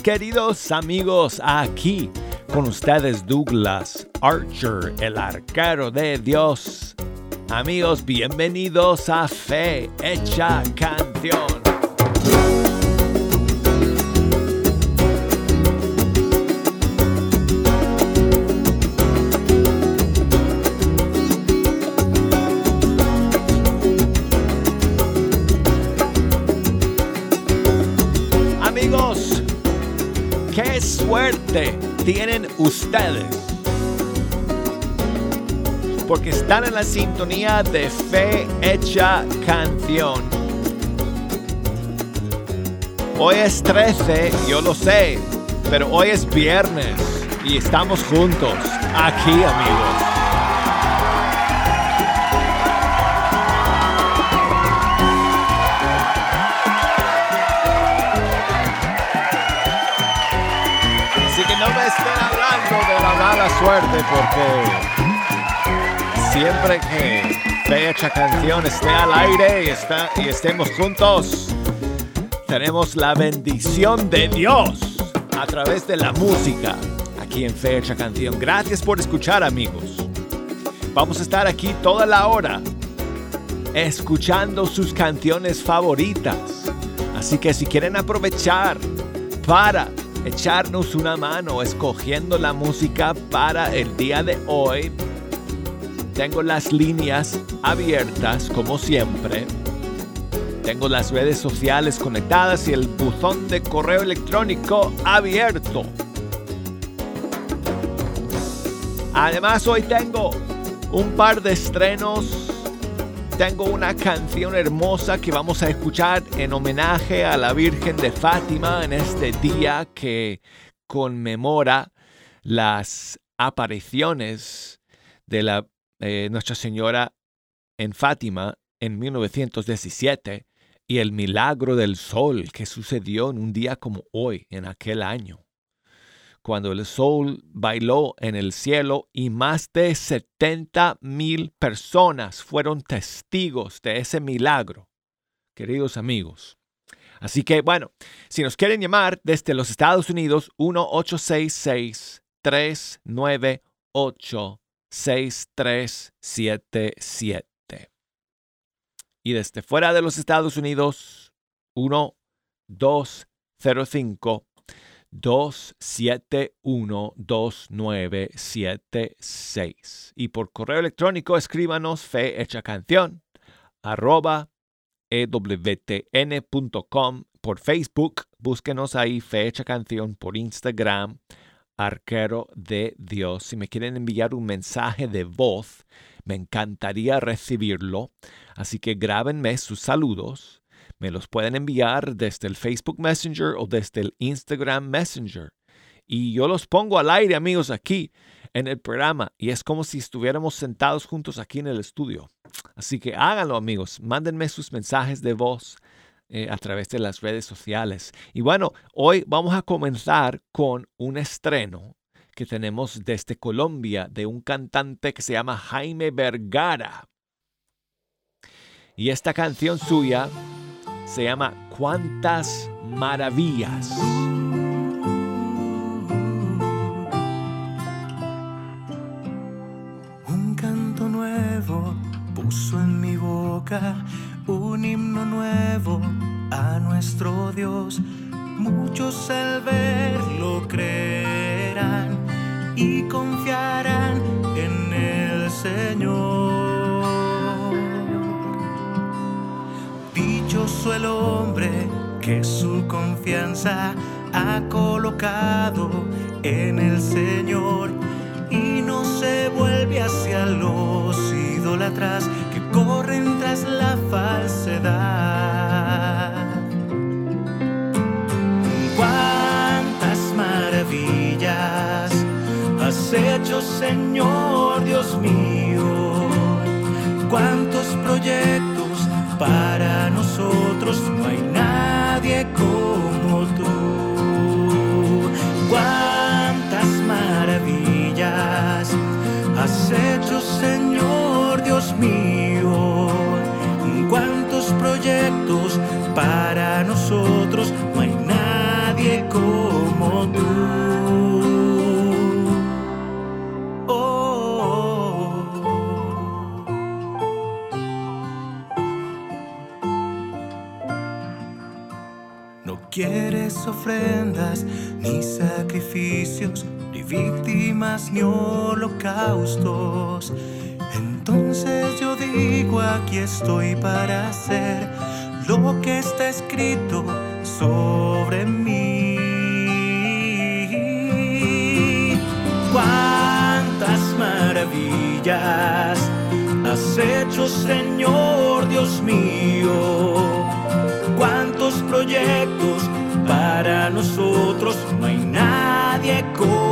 ¿Qué tal, queridos amigos? Aquí con ustedes Douglas Archer, el arquero de Dios. Amigos, bienvenidos a Fe Hecha Canción. Suerte tienen ustedes. Porque están en la sintonía de fe hecha canción. Hoy es 13, yo lo sé, pero hoy es viernes y estamos juntos aquí amigos. Suerte porque siempre que fecha canción esté al aire y, está, y estemos juntos, tenemos la bendición de Dios a través de la música aquí en Fecha Canción. Gracias por escuchar amigos. Vamos a estar aquí toda la hora escuchando sus canciones favoritas. Así que si quieren aprovechar para echarnos una mano escogiendo la música para el día de hoy. Tengo las líneas abiertas como siempre. Tengo las redes sociales conectadas y el buzón de correo electrónico abierto. Además hoy tengo un par de estrenos tengo una canción hermosa que vamos a escuchar en homenaje a la Virgen de Fátima en este día que conmemora las apariciones de la eh, Nuestra Señora en Fátima en 1917 y el milagro del sol que sucedió en un día como hoy, en aquel año cuando el sol bailó en el cielo y más de 70 mil personas fueron testigos de ese milagro, queridos amigos. Así que bueno, si nos quieren llamar desde los Estados Unidos, 1-866-398-6377. Y desde fuera de los Estados Unidos, 1-205. 271-2976. Y por correo electrónico escríbanos fe hecha canción arroba ewtn.com. Por Facebook, búsquenos ahí fe hecha canción. Por Instagram, arquero de Dios. Si me quieren enviar un mensaje de voz, me encantaría recibirlo. Así que grábenme sus saludos me los pueden enviar desde el Facebook Messenger o desde el Instagram Messenger. Y yo los pongo al aire, amigos, aquí en el programa. Y es como si estuviéramos sentados juntos aquí en el estudio. Así que háganlo, amigos. Mándenme sus mensajes de voz eh, a través de las redes sociales. Y bueno, hoy vamos a comenzar con un estreno que tenemos desde Colombia de un cantante que se llama Jaime Vergara. Y esta canción suya se llama Cuántas Maravillas. Un canto nuevo puso en mi boca un himno nuevo a nuestro Dios. Muchos al verlo creerán y confiarán en el Señor. Dichoso el hombre que su confianza ha colocado en el Señor y no se vuelve hacia los idólatras que corren tras la falsedad. Cuántas maravillas has hecho, Señor Dios mío. Cuántos proyectos para nosotros no hay nadie como tú. Cuántas maravillas has hecho, Señor Dios mío. Cuántos proyectos para nosotros ofrendas, ni sacrificios, ni víctimas, ni holocaustos. Entonces yo digo, aquí estoy para hacer lo que está escrito sobre mí. Cuántas maravillas has hecho, Señor Dios mío. Cuántos proyectos para nosotros, no hay nadie como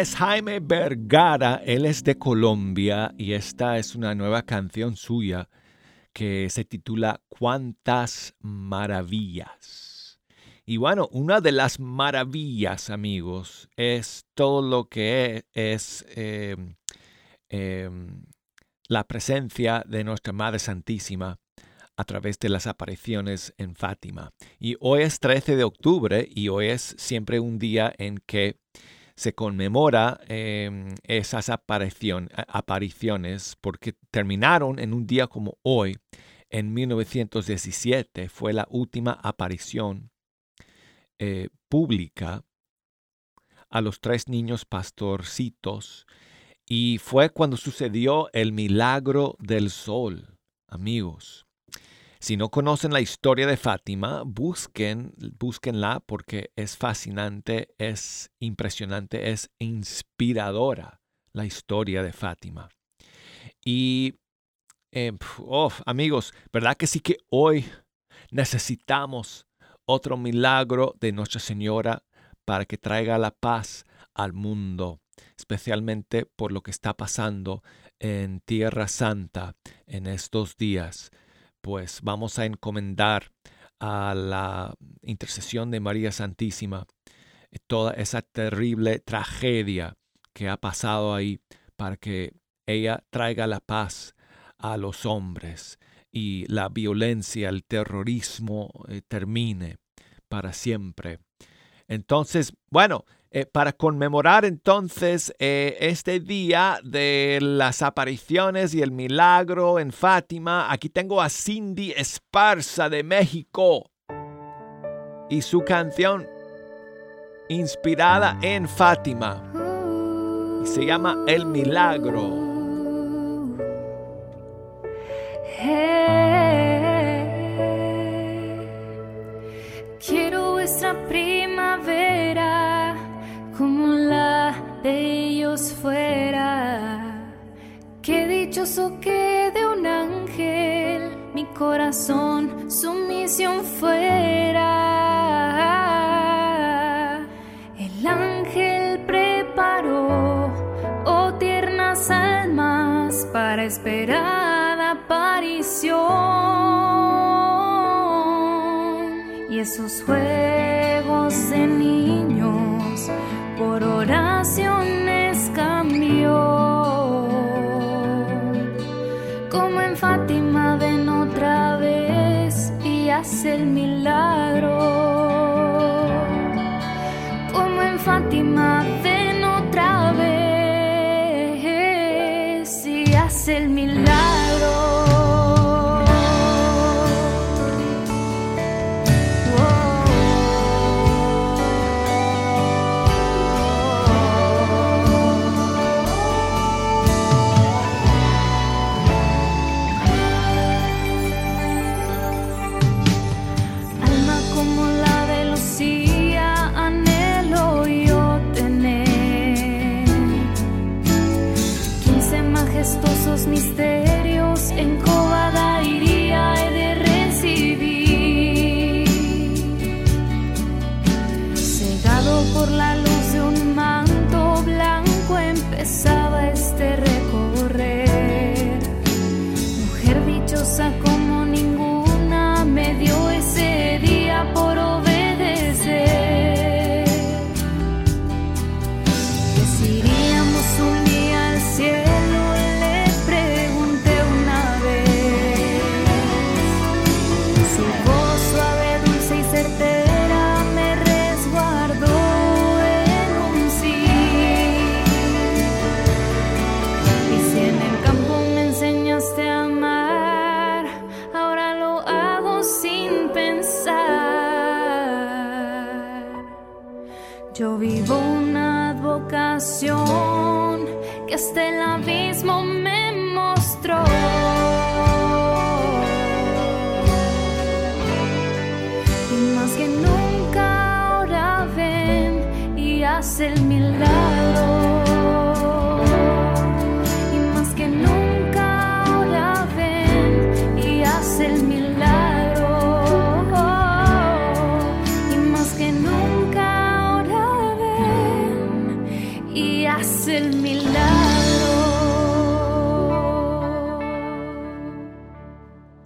Es Jaime Vergara, él es de Colombia y esta es una nueva canción suya que se titula Cuántas maravillas. Y bueno, una de las maravillas, amigos, es todo lo que es eh, eh, la presencia de nuestra Madre Santísima a través de las apariciones en Fátima. Y hoy es 13 de octubre y hoy es siempre un día en que se conmemora eh, esas apariciones porque terminaron en un día como hoy, en 1917, fue la última aparición eh, pública a los tres niños pastorcitos y fue cuando sucedió el milagro del sol, amigos. Si no conocen la historia de Fátima, busquen, búsquenla porque es fascinante, es impresionante, es inspiradora la historia de Fátima. Y, eh, oh, amigos, ¿verdad que sí que hoy necesitamos otro milagro de Nuestra Señora para que traiga la paz al mundo, especialmente por lo que está pasando en Tierra Santa en estos días? Pues vamos a encomendar a la intercesión de María Santísima eh, toda esa terrible tragedia que ha pasado ahí para que ella traiga la paz a los hombres y la violencia, el terrorismo eh, termine para siempre. Entonces, bueno, eh, para conmemorar entonces eh, este día de las apariciones y el milagro en Fátima, aquí tengo a Cindy Esparza de México y su canción inspirada en Fátima se llama El Milagro. Quiero dichoso que de un ángel mi corazón su misión fuera. El ángel preparó, oh tiernas almas, para esperada aparición. Y esos juegos de niños por oraciones hace el milagro.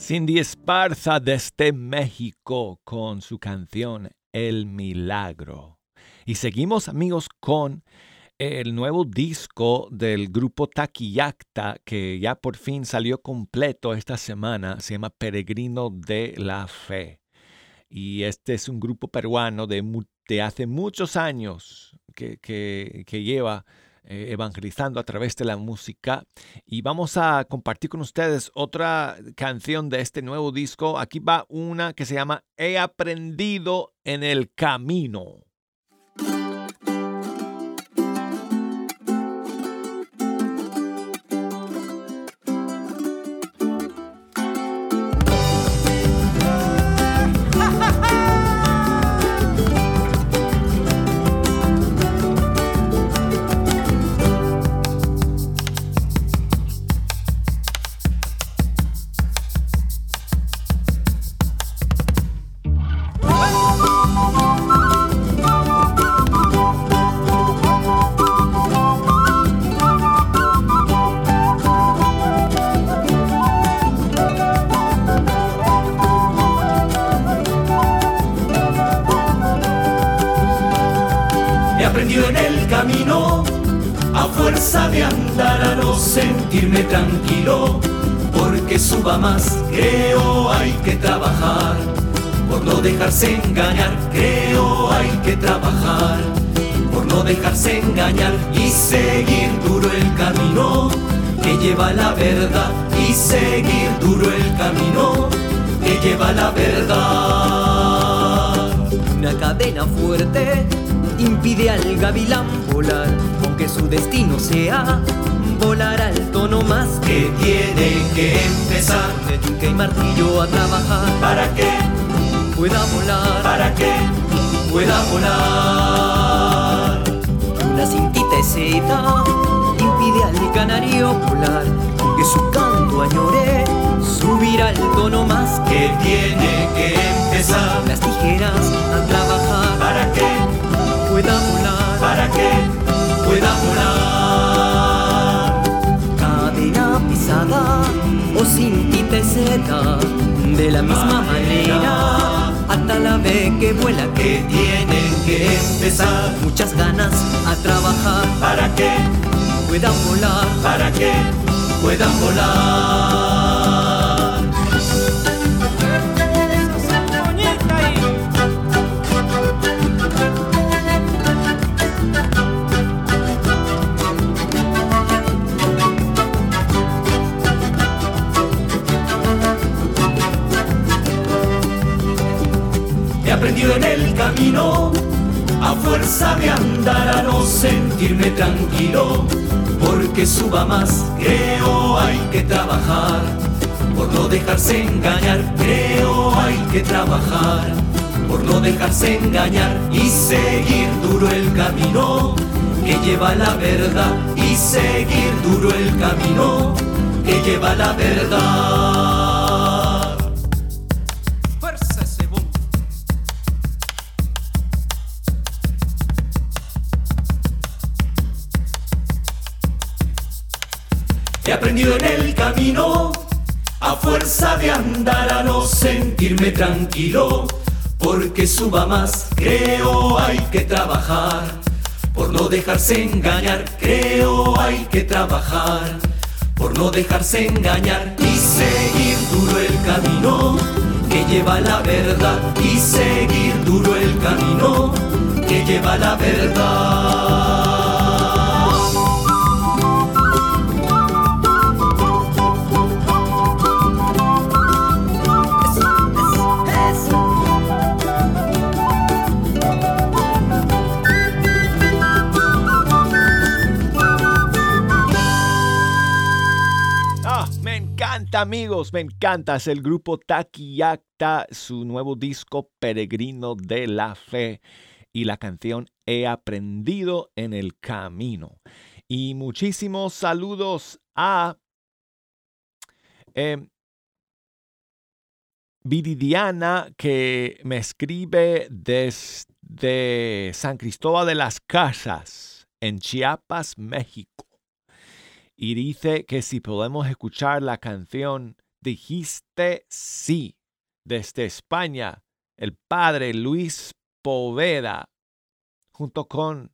Cindy Esparza desde México con su canción El Milagro. Y seguimos amigos con el nuevo disco del grupo Taquillacta que ya por fin salió completo esta semana. Se llama Peregrino de la Fe. Y este es un grupo peruano de, hace muchos años que, que lleva eh, evangelizando a través de la música. Y vamos a compartir con ustedes otra canción de este nuevo disco. Aquí va una que se llama He aprendido en el camino. Engañar, creo hay que trabajar. Por no dejarse engañar y seguir duro el camino que lleva la verdad y seguir duro el camino que lleva la verdad. Una cadena fuerte impide al gavilán volar, su destino sea volar al tono más que tiene que empezar. De yunque y martillo a trabajar. Para que pueda volar, para que pueda volar. Una cintita seda impide al canario volar, que su canto añore subir al tono más que tiene que empezar. Las tijeras a trabajar, para que pueda volar, para que pueda volar. Cadena pisada o cintita seda de la misma manera. hasta la vez que vuela que tienen que empezar. muchas ganas a trabajar. Para que puedan volar. Para que puedan volar aprendido en el camino, a fuerza de andar a no sentirme tranquilo, porque suba más, creo hay que trabajar, por no dejarse engañar, creo hay que trabajar, por no dejarse engañar y seguir duro el camino que lleva la verdad y seguir duro el camino que lleva la verdad. En el camino, a fuerza de andar a no sentirme tranquilo, porque suba más, creo hay que trabajar, por no dejarse engañar, creo hay que trabajar, por no dejarse engañar y seguir duro el camino que lleva la verdad. Y seguir duro el camino que lleva la verdad. Amigos, me encanta. Es el grupo Taquillacta, su nuevo disco Peregrino de la Fe y la canción He aprendido en el camino. Y muchísimos saludos a eh, Viridiana que me escribe desde San Cristóbal de las Casas en Chiapas, México y dice que si podemos escuchar la canción Dijiste sí desde España, el padre Luis Poveda, junto con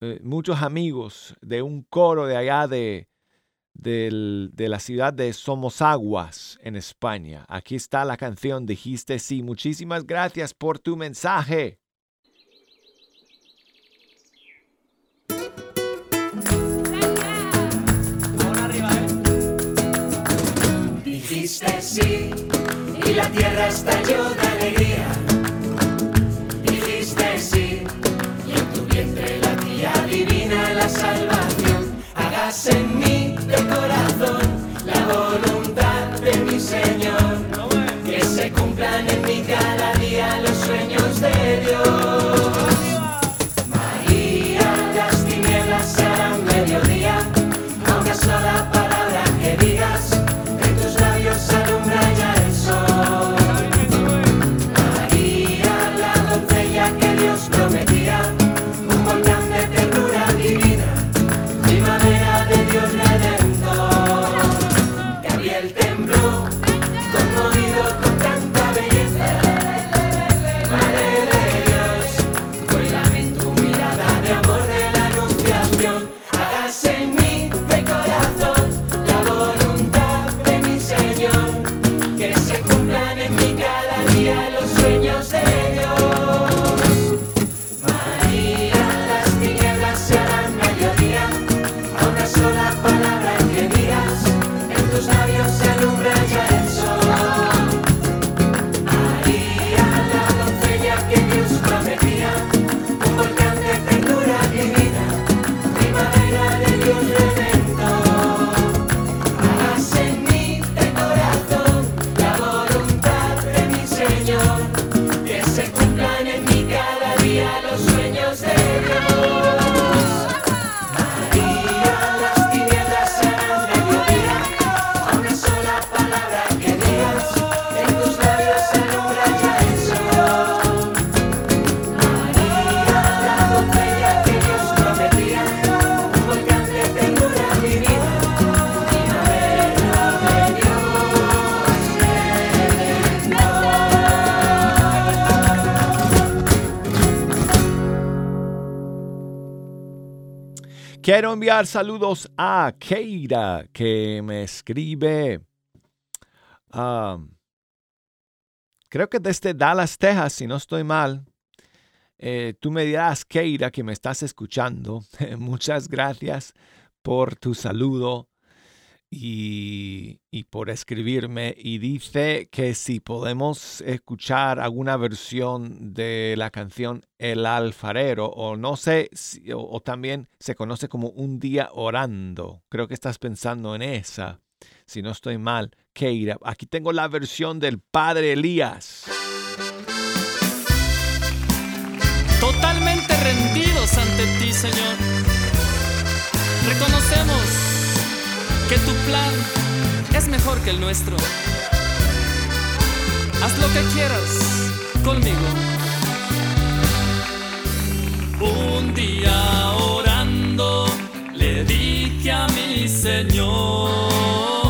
eh, muchos amigos de un coro de allá de, de la ciudad de Somosaguas, en España. Aquí está la canción Dijiste sí. Muchísimas gracias por tu mensaje. Dijiste sí y la tierra estalló de alegría. Dijiste sí y en tu vientre la tía divina la salvación. Hagas en mí de corazón la voluntad de mi Señor. Que se cumplan en Quiero enviar saludos a Keira que me escribe. creo que desde Dallas, Texas, si no estoy mal. Eh, tú me dirás, Keira, que me estás escuchando. Muchas gracias por tu saludo y, por escribirme y dice que si podemos escuchar alguna versión de la canción El alfarero o no sé, o, también se conoce como Un día orando. Creo que estás pensando en esa, si no estoy mal. Keira, aquí tengo la versión del Padre Elías. Totalmente rendidos ante ti, Señor. Reconocemos que tu plan es mejor que el nuestro. Haz lo que quieras conmigo. Un día orando le dije a mis Señor.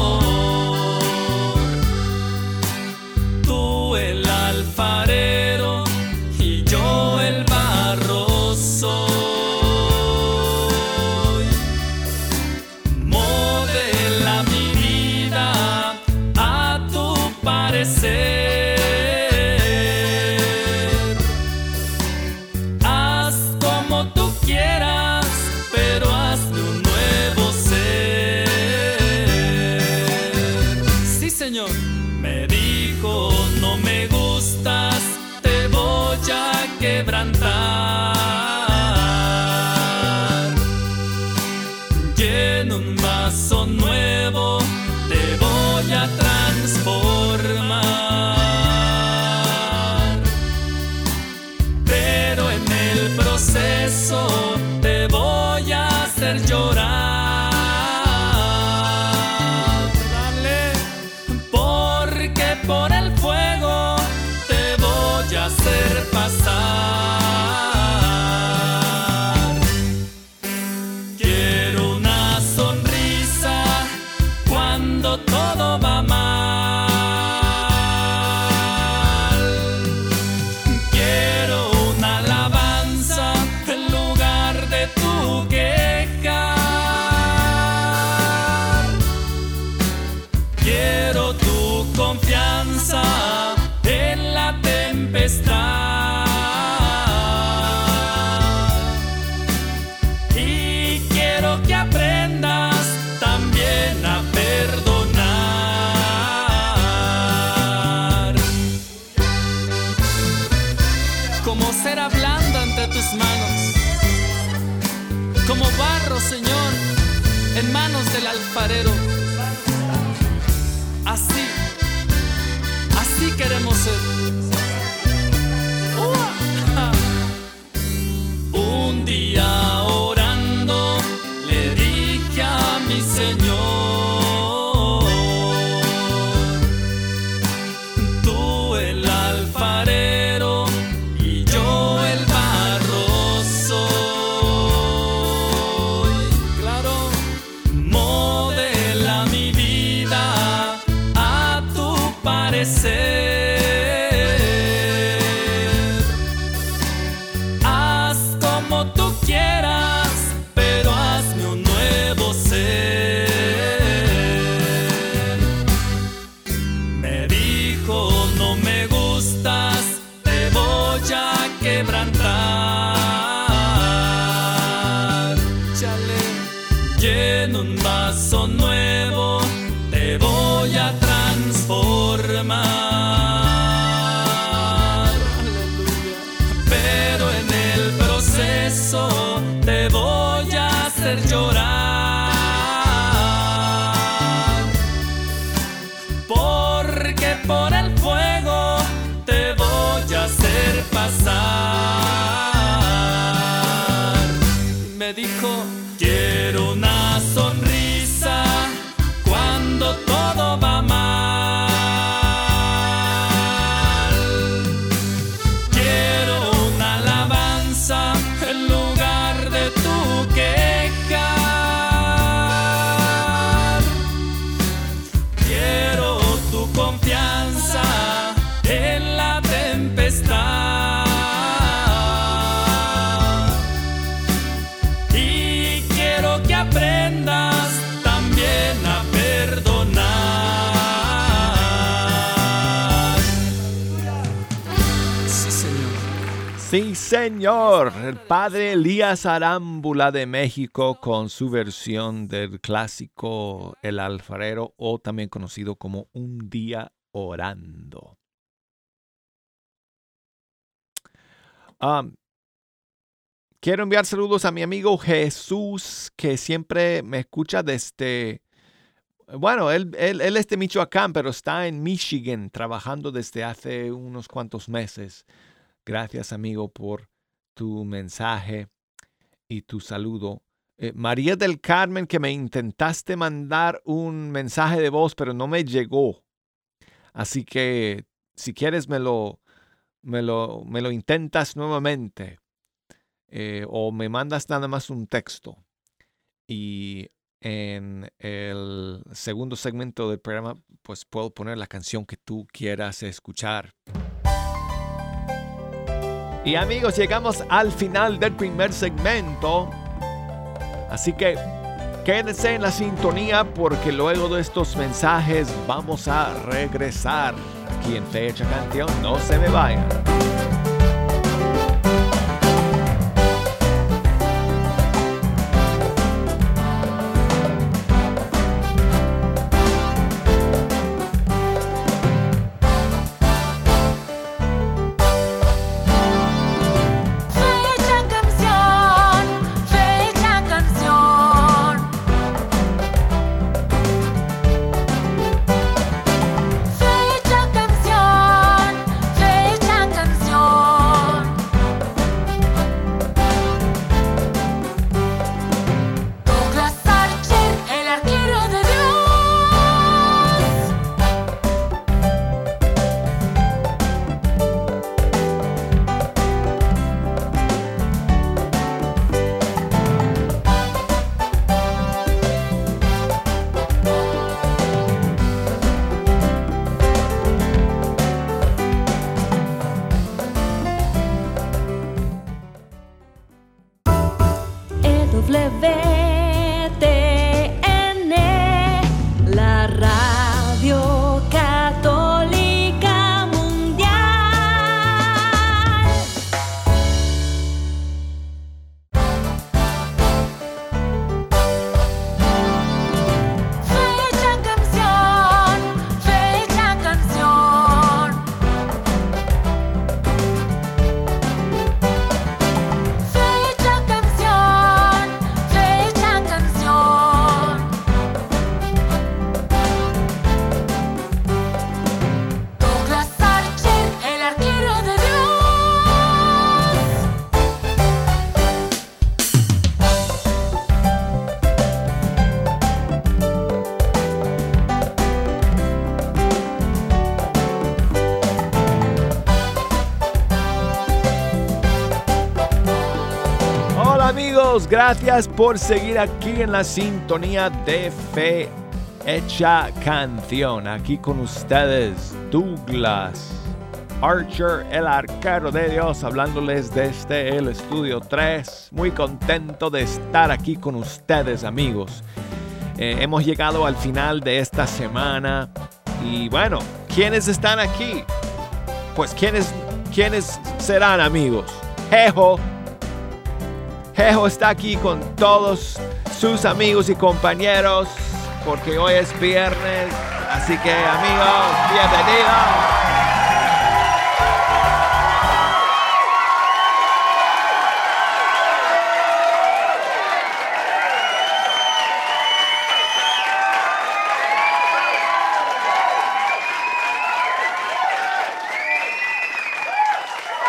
Lleno un vaso nuevo, te voy a transformar. Señor. El padre Elías Arámbula de México con su versión del clásico El alfarero o también conocido como Un día orando. Quiero enviar saludos a mi amigo Jesús que siempre me escucha desde... Bueno, él, él, él es de Michoacán, pero está en Michigan trabajando desde hace unos cuantos meses. Gracias, amigo, por tu mensaje y tu saludo. Eh, María del Carmen, que me intentaste mandar un mensaje de voz, pero no me llegó. Así que si quieres me lo, me lo, me lo intentas nuevamente. eh, o me mandas nada más un texto. Y en el segundo segmento del programa, pues puedo poner la canción que tú quieras escuchar. Y amigos, llegamos al final del primer segmento. Así que quédense en la sintonía porque luego de estos mensajes vamos a regresar aquí en Fecha Canción. No se me of gracias por seguir aquí en la sintonía de Fe Hecha Canción. Aquí con ustedes, Douglas Archer, el arquero de Dios, hablándoles desde el estudio 3. Muy contento de estar aquí con ustedes, amigos. Eh, hemos llegado al final de esta semana. Y bueno, ¿quiénes están aquí? Pues ¿quiénes, quiénes serán, amigos? Jejo Jejo está aquí con todos sus amigos y compañeros porque hoy es viernes. Así que amigos, bienvenidos.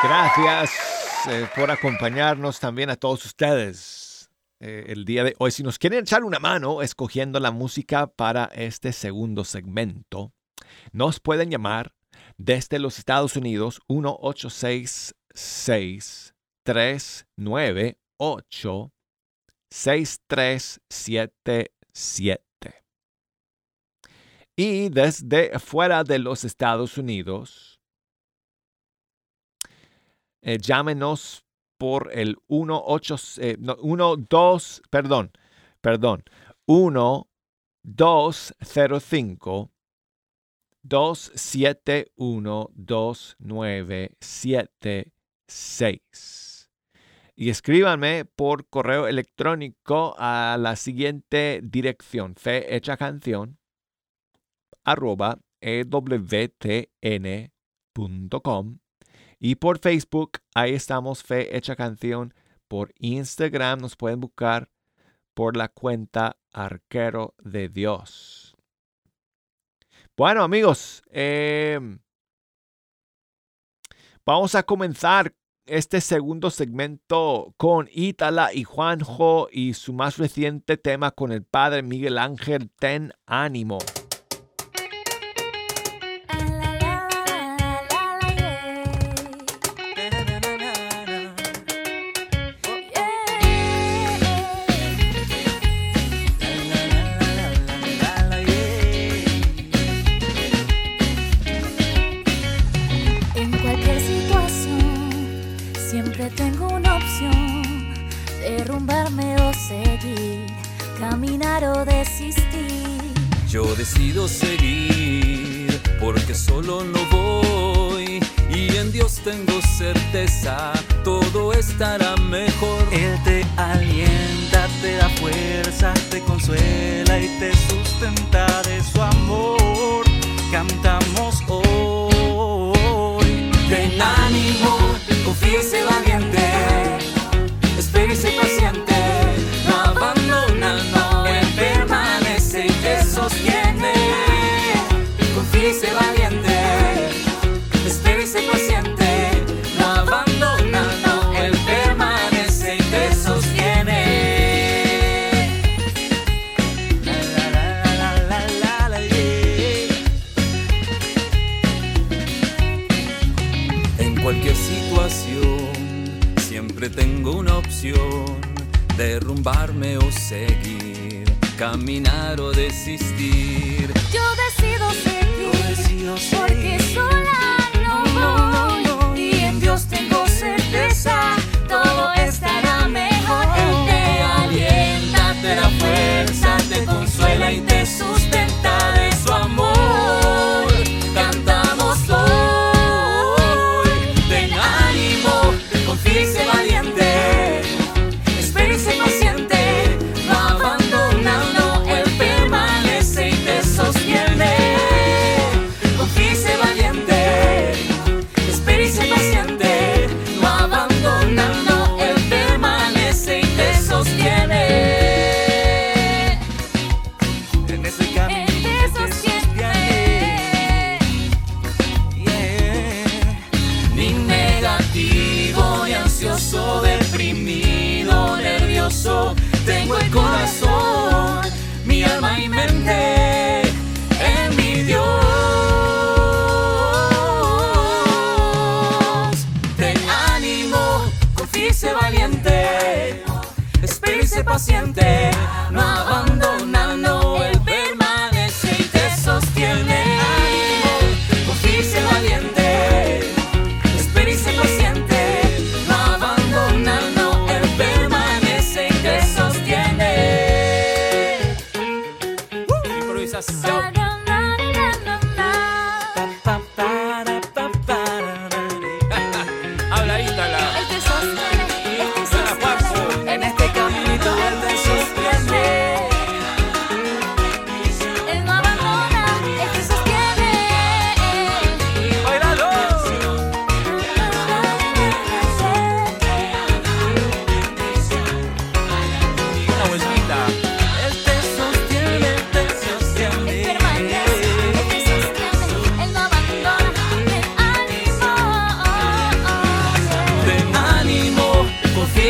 Gracias eh, por acompañarnos también a todos ustedes eh, el día de hoy. Si nos quieren echar una mano escogiendo la música para este segundo segmento, nos pueden llamar desde los Estados Unidos 1866 398 6377 y desde fuera de los Estados Unidos eh, llámenos por el 18, eh, 2, perdón, perdón, 1 205 271 2976. Y escríbanme por correo electrónico a la siguiente dirección, canción arroba ewtn.com y por Facebook, ahí estamos, Fe Hecha Canción. Por Instagram nos pueden buscar por la cuenta Arquero de Dios. Bueno, amigos, em, vamos a comenzar este segundo segmento con Ítala y Juanjo y su más reciente tema con el padre Miguel Ángel Ten Ánimo.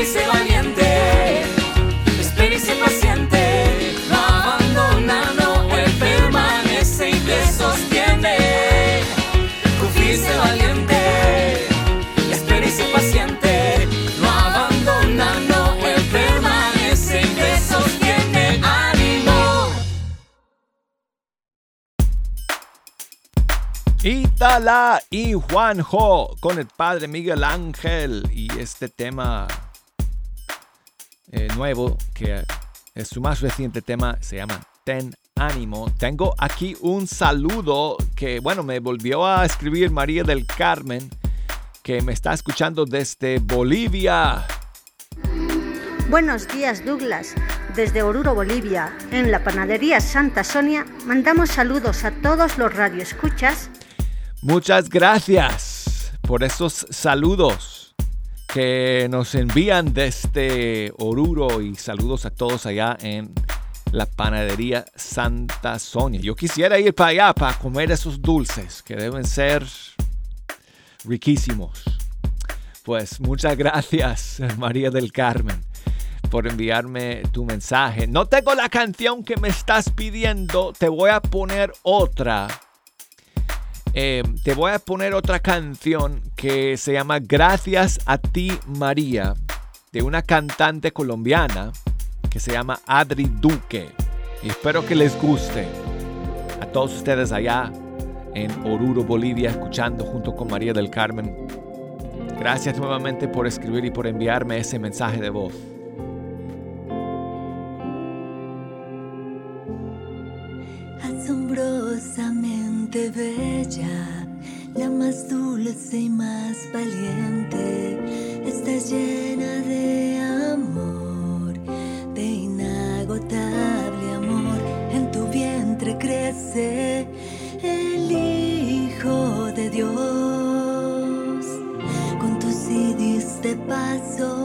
Sé valiente. Sé paciente. No abandona, no, Él permanece y te sostiene. Sé valiente. Sé paciente. No abandona, no, Él permanece y te sostiene. Ánimo. Itala y Juanjo con el padre Miguel Ángel y este tema eh, nuevo que es su más reciente tema se llama Ten Ánimo. Tengo aquí un saludo que bueno me volvió a escribir María del Carmen que me está escuchando desde Bolivia. Buenos días, Douglas. Desde Oruro, Bolivia, en la panadería Santa Sonia, mandamos saludos a todos los radioescuchas. Muchas gracias por esos saludos que nos envían desde Oruro y saludos a todos allá en la panadería Santa Sonia. Yo quisiera ir para allá para comer esos dulces que deben ser riquísimos. Pues muchas gracias María del Carmen por enviarme tu mensaje. No tengo la canción que me estás pidiendo, te voy a poner otra. Eh, te voy a poner otra canción que se llama Gracias a ti María, de una cantante colombiana que se llama Adri Duque. Y espero que les guste a todos ustedes allá en Oruro, Bolivia, escuchando junto con María del Carmen. Gracias nuevamente por escribir y por enviarme ese mensaje de voz. Y más valiente, estás llena de amor, de inagotable amor. En tu vientre crece el Hijo de Dios. Con tus sí diste paso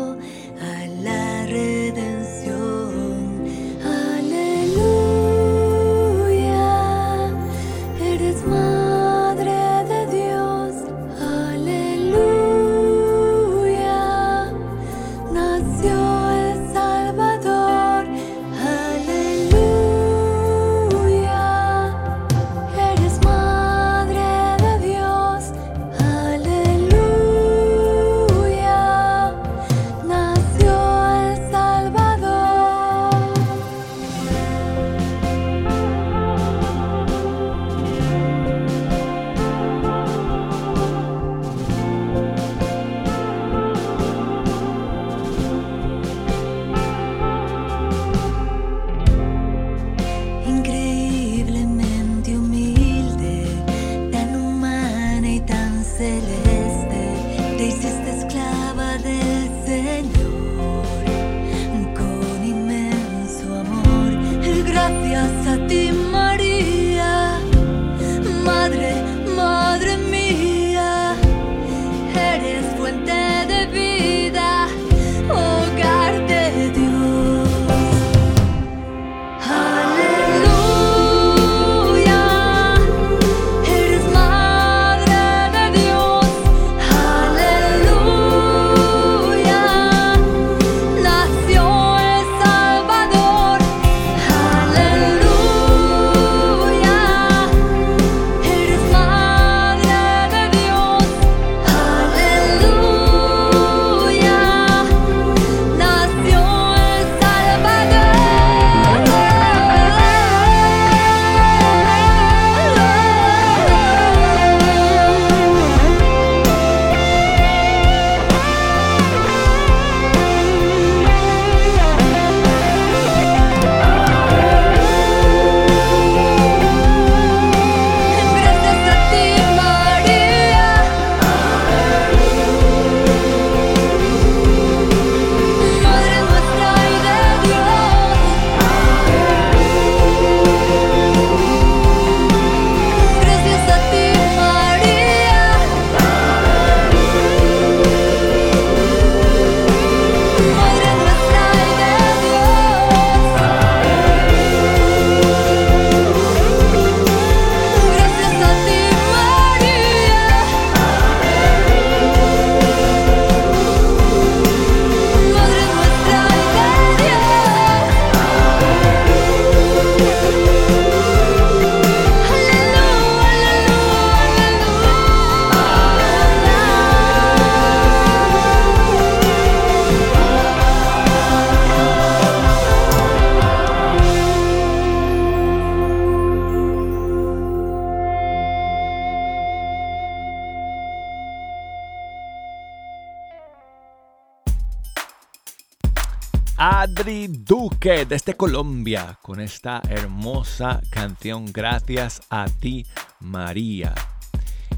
Adri Duque desde Colombia con esta hermosa canción Gracias a ti María.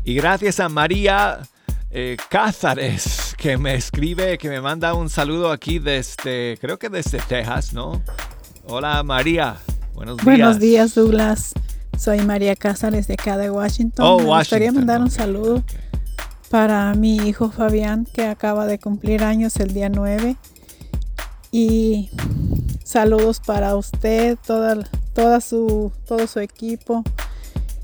Y gracias a María eh, Cázares que me escribe, que me manda un saludo aquí desde, creo que desde Texas, ¿no? Hola María, buenos días. Buenos días, Douglas. Soy María Cázares de acá de Washington. Oh, Me gustaría Washington, mandar un saludo ok. para mi hijo Fabián, que acaba de cumplir años el día 9. Y saludos para usted, toda, toda su, todo su equipo.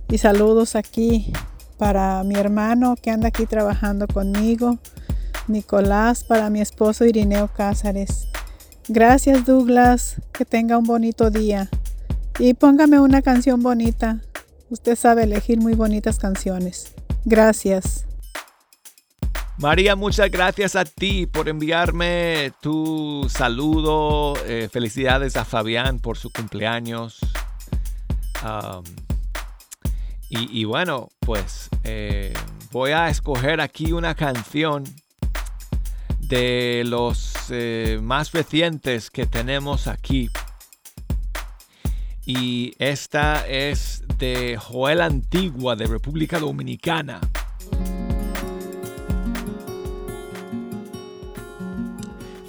Y saludos aquí para mi hermano que anda aquí trabajando conmigo, Nicolás, para mi esposo Irineo Cázares. Gracias Douglas, que tenga un bonito día. Y póngame una canción bonita. Usted sabe elegir muy bonitas canciones. Gracias. María, muchas gracias a ti por enviarme tu saludo. Eh, felicidades a Fabián por su cumpleaños. Um, y, y bueno, pues eh, voy a escoger aquí una canción de los eh, más recientes que tenemos aquí. Y esta es de Joel Antigua de República Dominicana.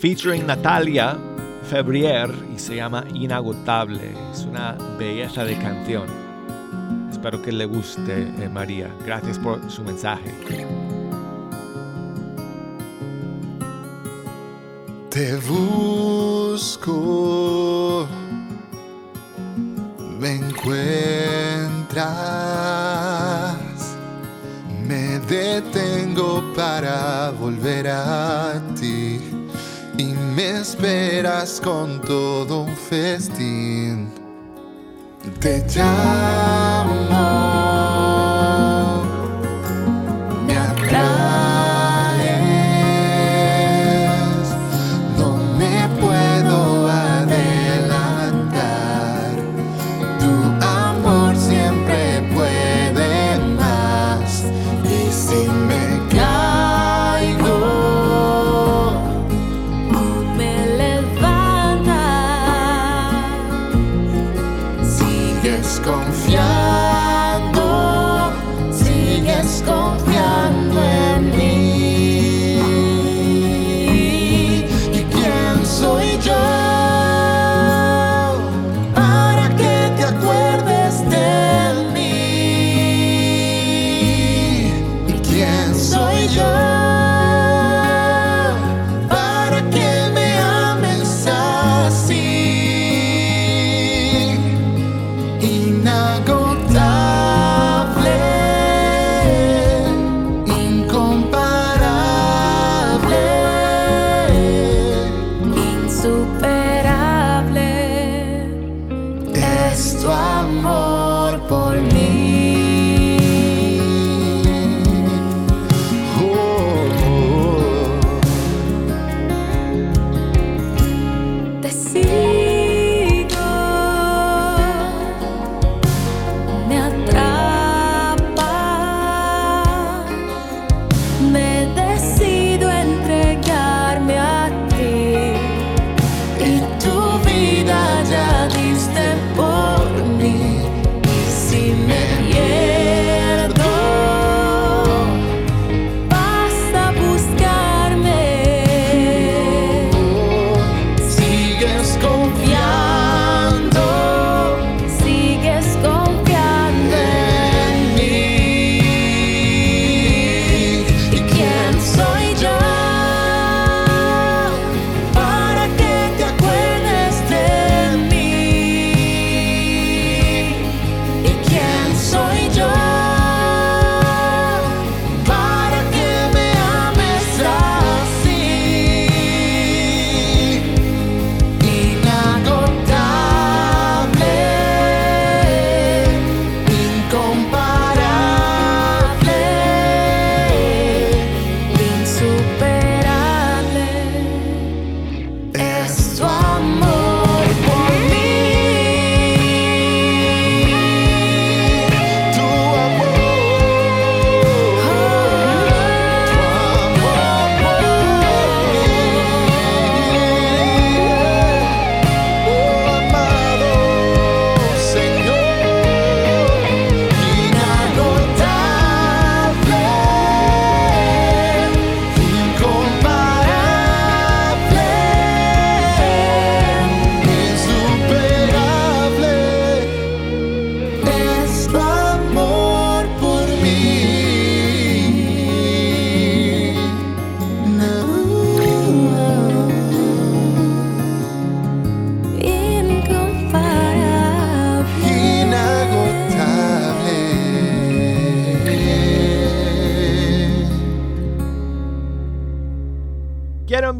Featuring Natalia Febrier y se llama Inagotable. Es una belleza de canción. Espero que le guste, eh, María. Gracias por su mensaje. Te busco, me encuentras, me detengo para volver a ti esperas con todo un festín. Te llamo,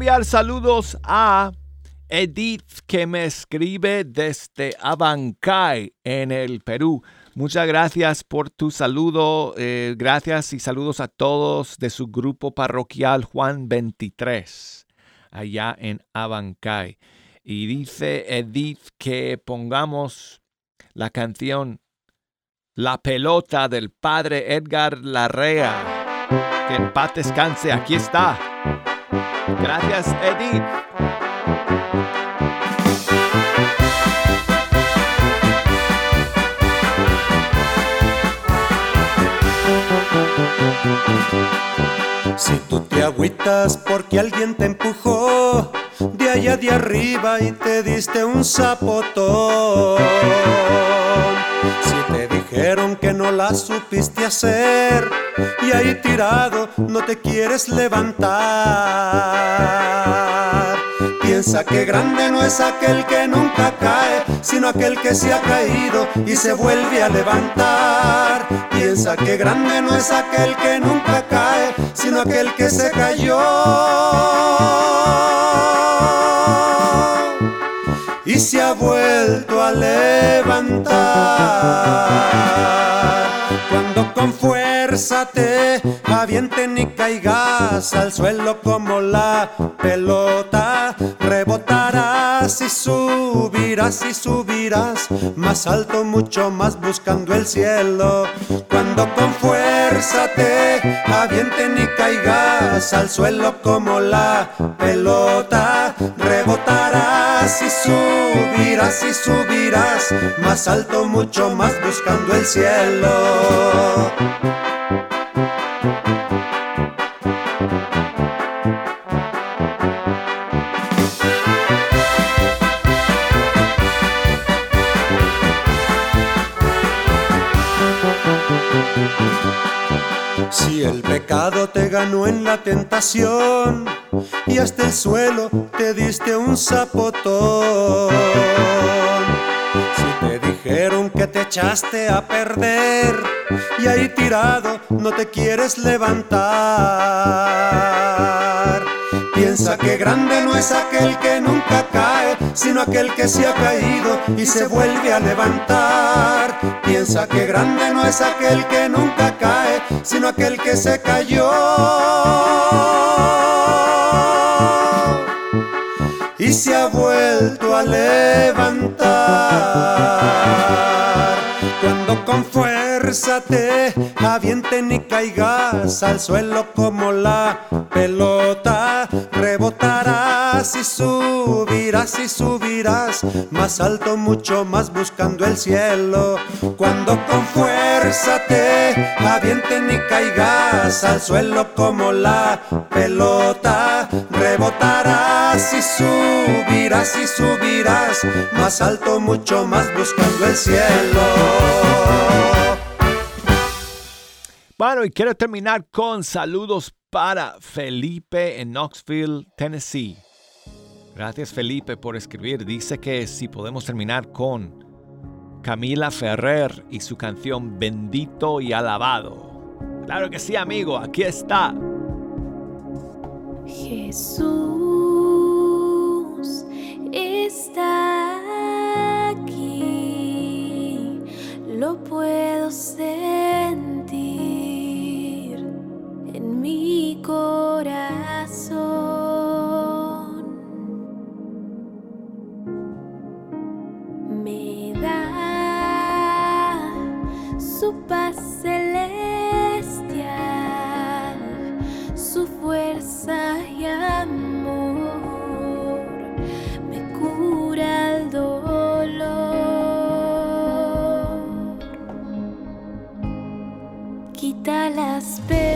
enviar saludos a Edith que me escribe desde Abancay en el Perú. Muchas gracias por tu saludo. eh, gracias y saludos a todos de su grupo parroquial Juan 23, allá en Abancay. Y dice Edith que pongamos la canción La pelota del padre Edgar Larrea. Que en paz descanse. Aquí está. Gracias, Edith. Si tú te agüitas porque alguien te empujó, de allá de arriba y te diste un zapotón. Dijeron que no la supiste hacer y ahí tirado no te quieres levantar. Piensa que grande no es aquel que nunca cae, sino aquel que se ha caído y se vuelve a levantar. Piensa que grande no es aquel que nunca cae, sino aquel que se cayó se ha vuelto a levantar. Cuando con fuerza te avienten y caigas al suelo como la pelota, subirás y subirás más alto, mucho más buscando el cielo. Cuando con fuerza te avienten y caigas al suelo como la pelota, rebotarás y subirás y subirás más alto, mucho más buscando el cielo. Te ganó en la tentación y hasta el suelo te diste un zapotón. Si te dijeron que te echaste a perder y ahí tirado no te quieres levantar. Piensa que grande no es aquel que nunca cae, sino aquel que se ha caído y se vuelve a levantar. Piensa que grande no es aquel que nunca cae, sino aquel que se cayó y se ha vuelto a levantar. Cuando con fuerza te avienten y caigas al suelo como la pelota, rebotarás y subirás y subirás más alto, mucho más buscando el cielo. Cuando con fuerza te avienten y caigas al suelo como la pelota, rebotarás y subirás y subirás más alto, mucho más buscando el cielo. Bueno, y quiero terminar con saludos para Felipe en Knoxville, Tennessee. Gracias Felipe por escribir. Dice que si podemos terminar con Camila Ferrer y su canción Bendito y Alabado. Claro que sí, amigo, aquí está. Jesús está aquí, lo puedo sentir en mi corazón. Me da su paz celestial, su fuerza y amor me cura el dolor, quita las penas,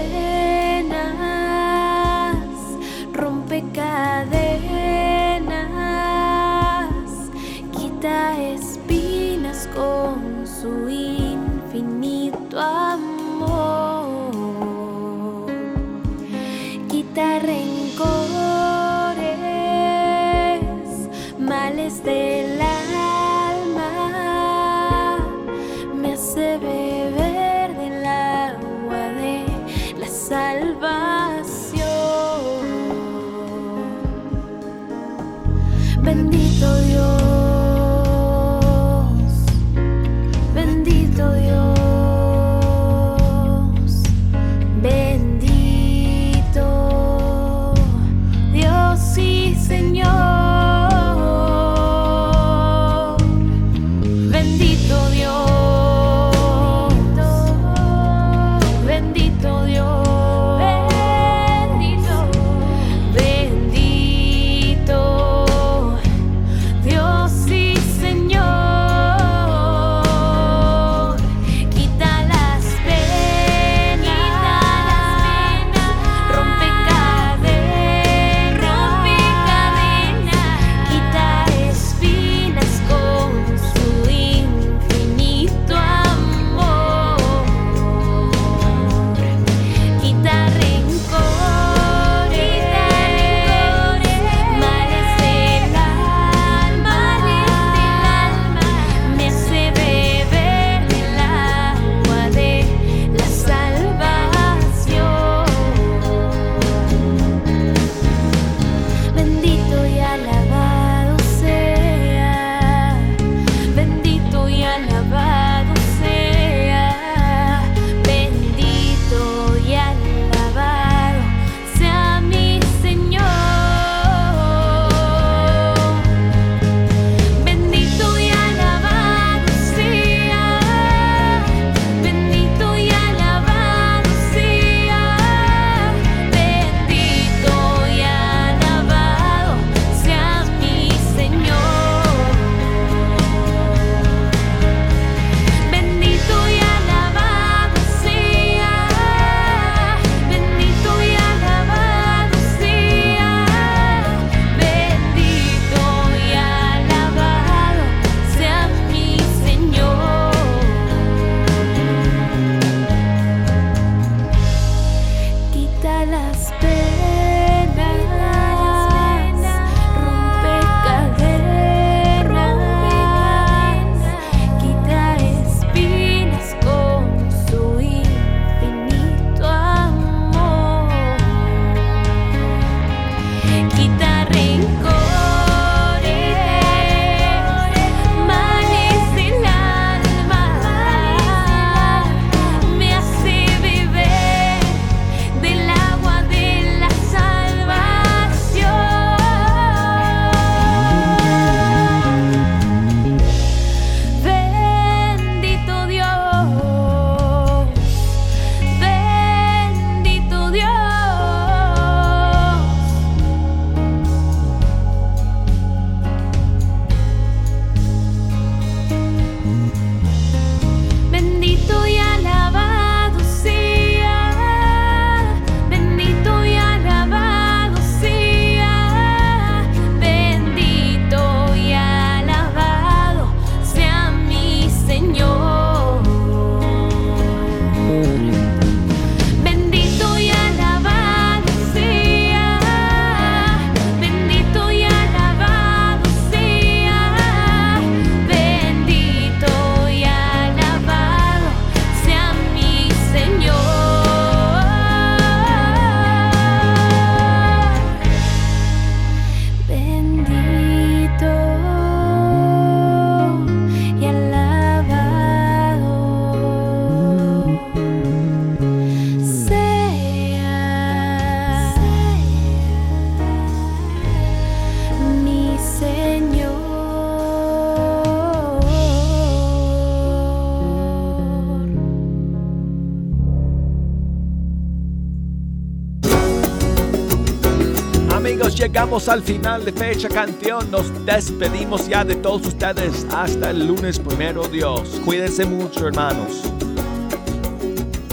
al final de Fecha Canción. Nos despedimos ya de todos ustedes. Hasta el lunes primero, Dios. Cuídense mucho, hermanos.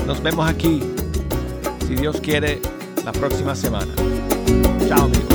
Nos vemos aquí, si Dios quiere, la próxima semana. Chao, amigos.